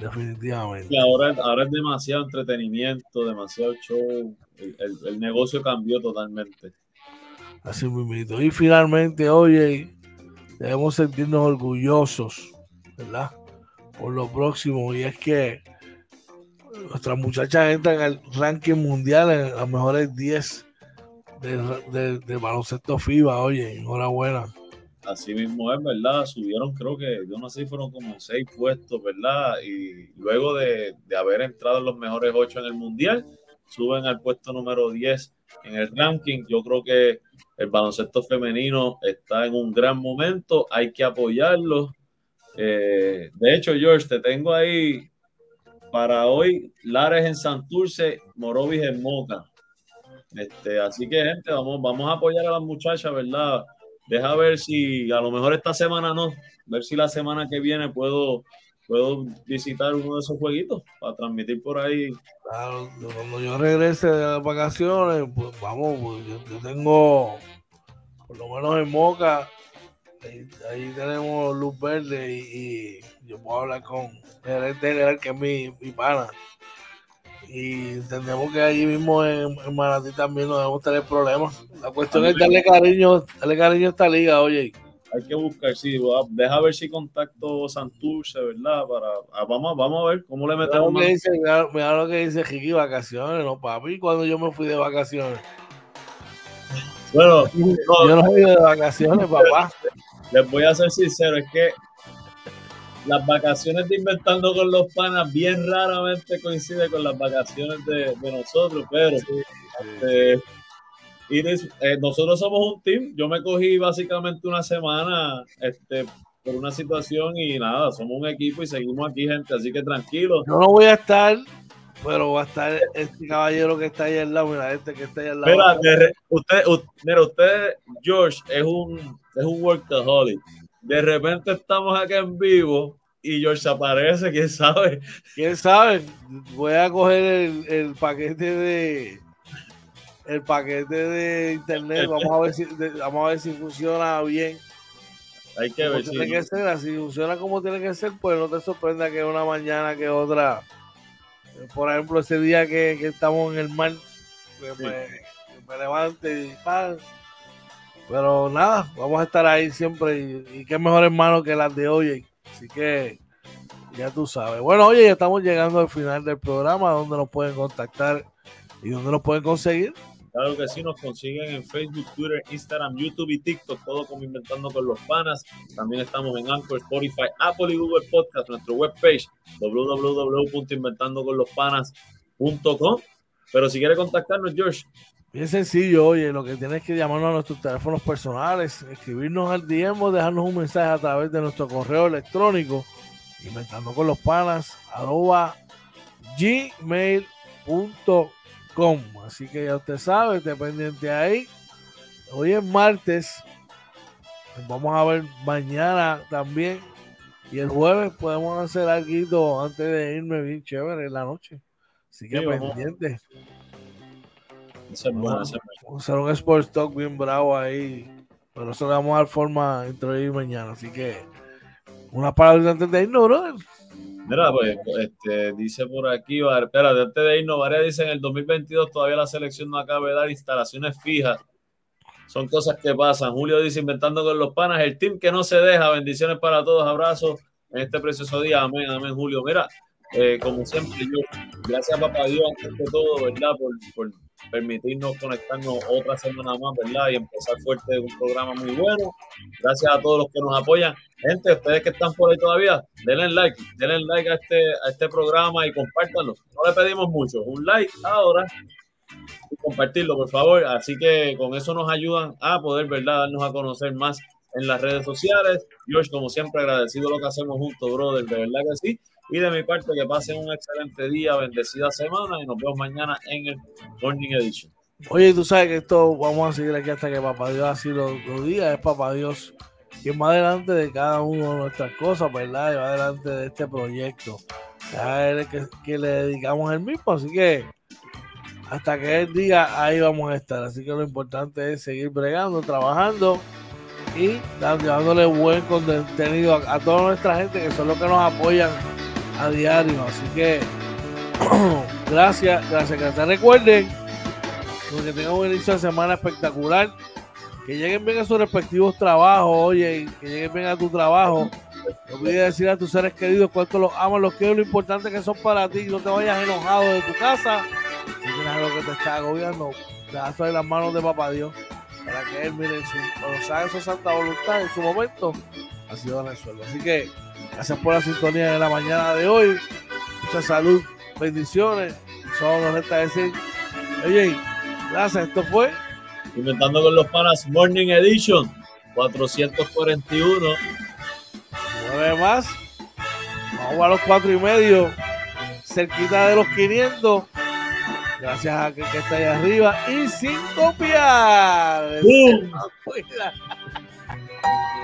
Definitivamente. Y ahora, ahora es demasiado entretenimiento, demasiado show. El, negocio cambió totalmente. Así mismo. Y finalmente, oye, debemos sentirnos orgullosos, ¿verdad? Por lo próximo. Y es que nuestras muchachas entran al ranking mundial en las mejores 10 del de, baloncesto FIBA. Oye, enhorabuena. Así mismo es, ¿verdad? Subieron, creo que, yo no sé, fueron como seis puestos, ¿verdad? Y luego de, de haber entrado en los mejores ocho en el mundial, suben al puesto número 10 en el ranking. Yo creo que el baloncesto femenino está en un gran momento, hay que apoyarlo. Eh, de hecho, George, te tengo ahí para hoy, Lares en Santurce, Morovis en Moca. Este, así que, gente, vamos, vamos a apoyar a las muchachas, ¿verdad? Deja ver si a lo mejor esta semana no, ver si la semana que viene puedo, puedo visitar uno de esos jueguitos para transmitir por ahí. Claro, cuando yo regrese de las vacaciones, pues vamos, pues, yo, tengo, por lo menos en Moca, ahí, tenemos luz verde y yo puedo hablar con el general que es mi, mi pana. Y entendemos que allí mismo en, en Manatí también no debemos tener problemas. La cuestión es darle cariño, darle cariño a esta liga, oye. Hay que buscar, sí, deja ver si contacto Santurce, ¿verdad? Para, ah, vamos, vamos a ver cómo le metemos. Mira, dice, mira, lo que dice Jiki, vacaciones, no, papi, cuando yo me fui de vacaciones. Bueno, yo no he ido de vacaciones, papá. Les voy a ser sincero, es que las vacaciones de Inventando con los Panas bien raramente coinciden con las vacaciones de, nosotros, pero este, eh, nosotros somos un team. Yo me cogí básicamente una semana este, por una situación y nada, somos un equipo y seguimos aquí, gente, así que tranquilo. Yo no voy a estar, pero va a estar este caballero que está ahí al lado, mira, este que está ahí al lado. Mira, usted, mira, usted, George, es un, es un workaholic de repente estamos aquí en vivo y George aparece, quién sabe. Quién sabe. Voy a coger el, paquete de el paquete de internet. Vamos a ver si vamos a ver si funciona bien. Hay que ver tiene que ser, si funciona como tiene que ser, pues no te sorprenda que una mañana que otra. Por ejemplo, ese día que, estamos en el mar, pues me, levante y pero nada, vamos a estar ahí siempre y, qué mejor hermano que las de hoy. Así que ya tú sabes. Bueno, oye, ya estamos llegando al final del programa, donde nos pueden contactar y donde nos pueden conseguir. Claro que sí, nos consiguen en Facebook, Twitter, Instagram, YouTube y TikTok, todo como Inventando con los Panas. También estamos en Anchor, Spotify, Apple y Google Podcast, nuestro webpage www.inventandoconlospanas.com. Pero si quiere contactarnos, George, Bien sencillo, oye, lo que tienes que llamarnos a nuestros teléfonos personales, escribirnos al DM o dejarnos un mensaje a través de nuestro correo electrónico, inventando con los panas, arroba gmail.com. Así que ya usted sabe, esté pendiente ahí. Hoy es martes, vamos a ver mañana también. Y el jueves podemos hacer algo antes de irme bien chévere en la noche. Así que pendiente. Vamos a hacer un Sports Talk bien bravo ahí. Pero eso le vamos a dar forma entre hoy y mañana. Así que, una palabra antes de irnos, brother. Mira, pues, este, dice por aquí, espera, antes de irnos, Varea dice en el 2022 todavía la selección no acaba de dar instalaciones fijas. Son cosas que pasan. Julio dice, inventando con los panas, el team que no se deja. Bendiciones para todos, abrazos en este precioso día. Amén, amén, Julio. Mira, eh, como siempre, yo, gracias a Papá Dios, antes de todo, ¿verdad? Por, por permitirnos conectarnos otra semana más, ¿verdad? Y empezar fuerte un programa muy bueno. Gracias a todos los que nos apoyan. Gente, ustedes que están por ahí todavía, denle like, denle like a este, a este programa y compártanlo. No le pedimos mucho, un like ahora y compartirlo, por favor. Así que con eso nos ayudan a poder, ¿verdad?, darnos a conocer más en las redes sociales. George, como siempre, agradecido lo que hacemos juntos, brother, de verdad que sí. Y de mi parte, que pasen un excelente día, bendecida semana y nos vemos mañana en el Morning Edition. Oye, tú sabes que esto vamos a seguir aquí hasta que Papá Dios así lo, lo diga. Es Papá Dios quien va adelante de cada una de nuestras cosas, ¿verdad? Y va adelante de este proyecto. A él que, que le dedicamos el mismo. Así que hasta que él diga, ahí vamos a estar. Así que lo importante es seguir bregando, trabajando y dándole buen contenido a, a toda nuestra gente que son los que nos apoyan a diario. Así que gracias, gracias, gracias. Recuerden que tengan un inicio de semana espectacular. Que lleguen bien a sus respectivos trabajos, oye, que lleguen bien a tu trabajo. No olvides decir a tus seres queridos cuánto los amas, los quiero, lo importante que son para ti. No te vayas enojado de tu casa. Si tienes algo que te está agobiando, dejazo en las manos de Papá Dios. Para que Él, mire, su, cuando su santa voluntad en su momento, ha sido resuelto. Así que Gracias por la sintonía de la mañana de hoy. Mucha salud, bendiciones. Solo nos resta decir, oye, gracias. Esto fue Inventando con los Panas Morning Edition 441. Nueve más. Vamos a los cuatro y medio. Cerquita de los 500. Gracias a que, que está ahí arriba. Y sin copiar. ¡Bum!